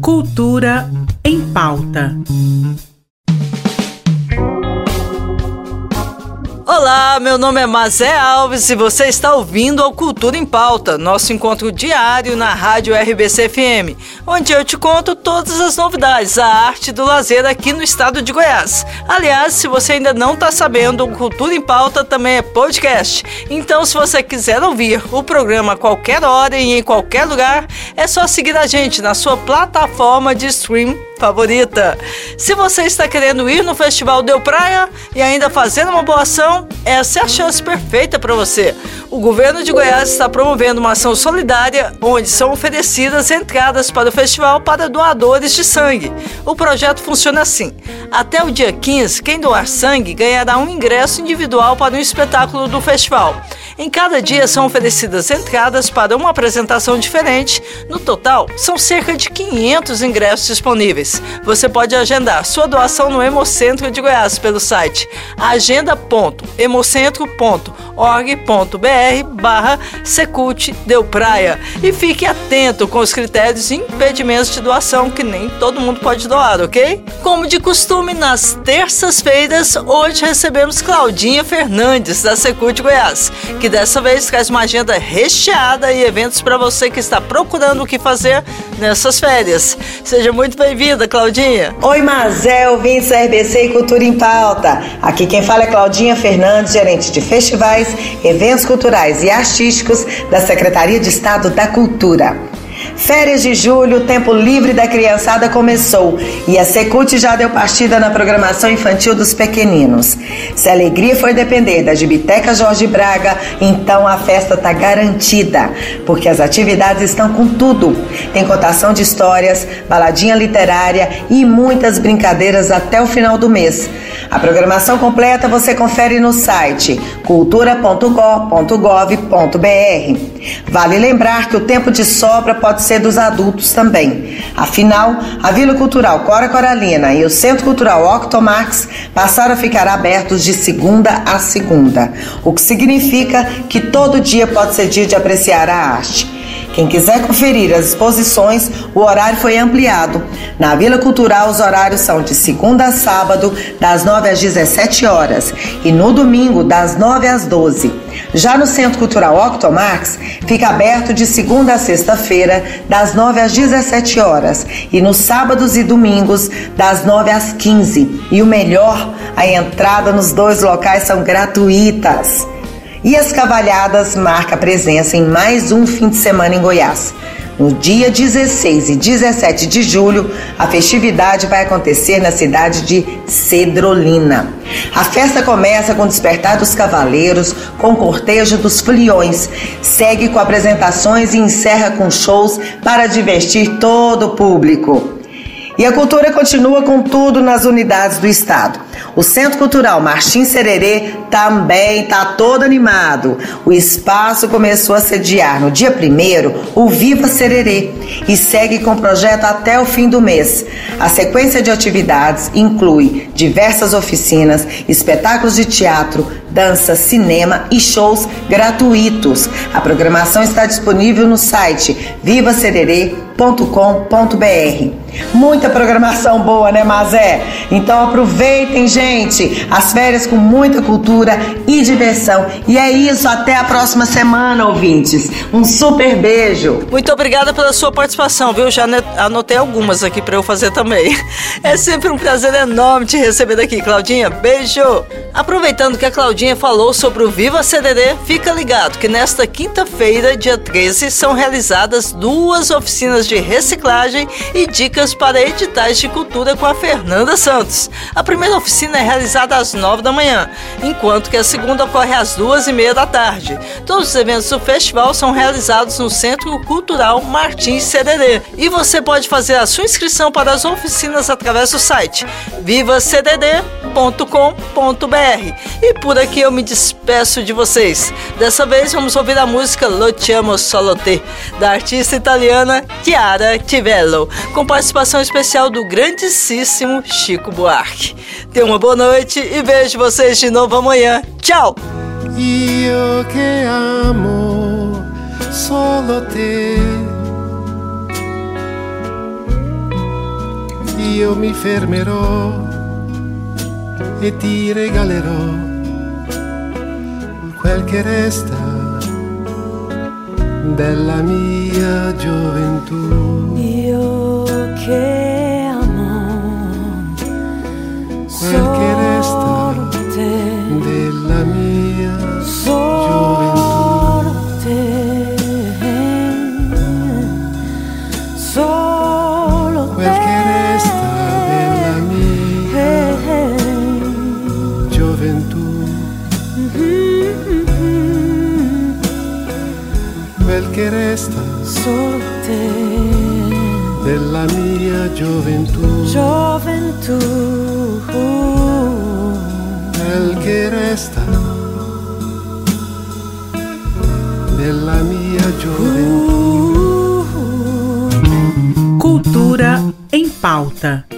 Cultura em pauta. Olá, meu nome é Mazé Alves e você está ouvindo ao Cultura em Pauta, nosso encontro diário na Rádio RBC FM, onde eu te conto todas as novidades da arte do lazer aqui no estado de Goiás. Aliás, se você ainda não está sabendo, o Cultura em Pauta também é podcast. Então, se você quiser ouvir o programa a qualquer hora e em qualquer lugar, é só seguir a gente na sua plataforma de stream favorita. Se você está querendo ir no Festival Deu Praia e ainda fazer uma boa ação, essa é a chance perfeita para você. O governo de Goiás está promovendo uma ação solidária onde são oferecidas entradas para o festival para doadores de sangue. O projeto funciona assim: até o dia 15, quem doar sangue ganhará um ingresso individual para um espetáculo do festival. Em cada dia são oferecidas entradas para uma apresentação diferente. No total, são cerca de 500 ingressos disponíveis. Você pode agendar sua doação no Hemocentro de Goiás pelo site agenda.hemocentro.org.br barra Secult Deu Praia. E fique atento com os critérios e impedimentos de doação que nem todo mundo pode doar, ok? Como de costume, nas terças-feiras, hoje recebemos Claudinha Fernandes, da Secult Goiás, que dessa vez traz uma agenda recheada e eventos para você que está procurando o que fazer nessas férias. Seja muito bem-vinda, Claudinha. Oi, Mazel, da RBC e Cultura em Pauta. Aqui quem fala é Claudinha Fernandes, gerente de festivais, eventos culturais e artísticos da Secretaria de Estado da Cultura. Férias de julho, tempo livre da criançada começou e a Secult já deu partida na programação infantil dos pequeninos. Se a alegria for depender da Gibiteca Jorge Braga, então a festa está garantida, porque as atividades estão com tudo. Tem cotação de histórias, baladinha literária e muitas brincadeiras até o final do mês. A programação completa você confere no site cultura.gov.br. Vale lembrar que o tempo de sobra pode dos adultos também. Afinal, a Vila Cultural Cora Coralina e o Centro Cultural Octomax passaram a ficar abertos de segunda a segunda, o que significa que todo dia pode ser dia de apreciar a arte. Quem quiser conferir as exposições, o horário foi ampliado. Na Vila Cultural, os horários são de segunda a sábado, das 9 às 17 horas, e no domingo, das 9 às 12. Já no Centro Cultural Octomax, fica aberto de segunda a sexta-feira, das 9 às 17 horas, e nos sábados e domingos, das 9 às 15. E o melhor, a entrada nos dois locais são gratuitas. E as Cavalhadas marca presença em mais um fim de semana em Goiás. No dia 16 e 17 de julho, a festividade vai acontecer na cidade de Cedrolina. A festa começa com o despertar dos cavaleiros, com o cortejo dos foliões, segue com apresentações e encerra com shows para divertir todo o público. E a cultura continua com tudo nas unidades do Estado. O Centro Cultural Martins Sererê também está todo animado. O espaço começou a sediar no dia 1 o Viva Sererê e segue com o projeto até o fim do mês. A sequência de atividades inclui diversas oficinas, espetáculos de teatro, dança, cinema e shows gratuitos. A programação está disponível no site vivacererê.com.br. Muita programação boa, né, Mazé? Então aproveitem, gente, as férias com muita cultura e diversão. E é isso, até a próxima semana, ouvintes. Um super beijo. Muito obrigada pela sua participação, viu? Já anotei algumas aqui para eu fazer também. É sempre um prazer enorme te receber daqui, Claudinha. Beijo. Aproveitando que a Claudinha falou sobre o Viva CDD, fica ligado que nesta quinta-feira, dia 13, são realizadas duas oficinas de reciclagem e dicas para editais de cultura com a Fernanda Santos. A primeira oficina é realizada às 9 da manhã, enquanto que a segunda ocorre às duas e meia da tarde. Todos os eventos do festival são realizados no Centro Cultural Martins CDD e você pode fazer a sua inscrição para as oficinas através do site www.radiocultura.com.br. E por aqui eu me despeço de vocês. Dessa vez vamos ouvir a música Lo Chiamo Solo Te, da artista italiana Chiara Tivello, com participação especial do grandíssimo Chico Buarque. Tenha uma boa noite e vejo vocês de novo amanhã. Tchau! Io che amo solo te. Io mi fermerò e ti regalerò quel che resta della mia gioventù. Io che amo quel che gioventù. Quel che resta solo te, della mia gioventù. gioventù. Quel che resta della mia gioventù. Cultura em Pauta.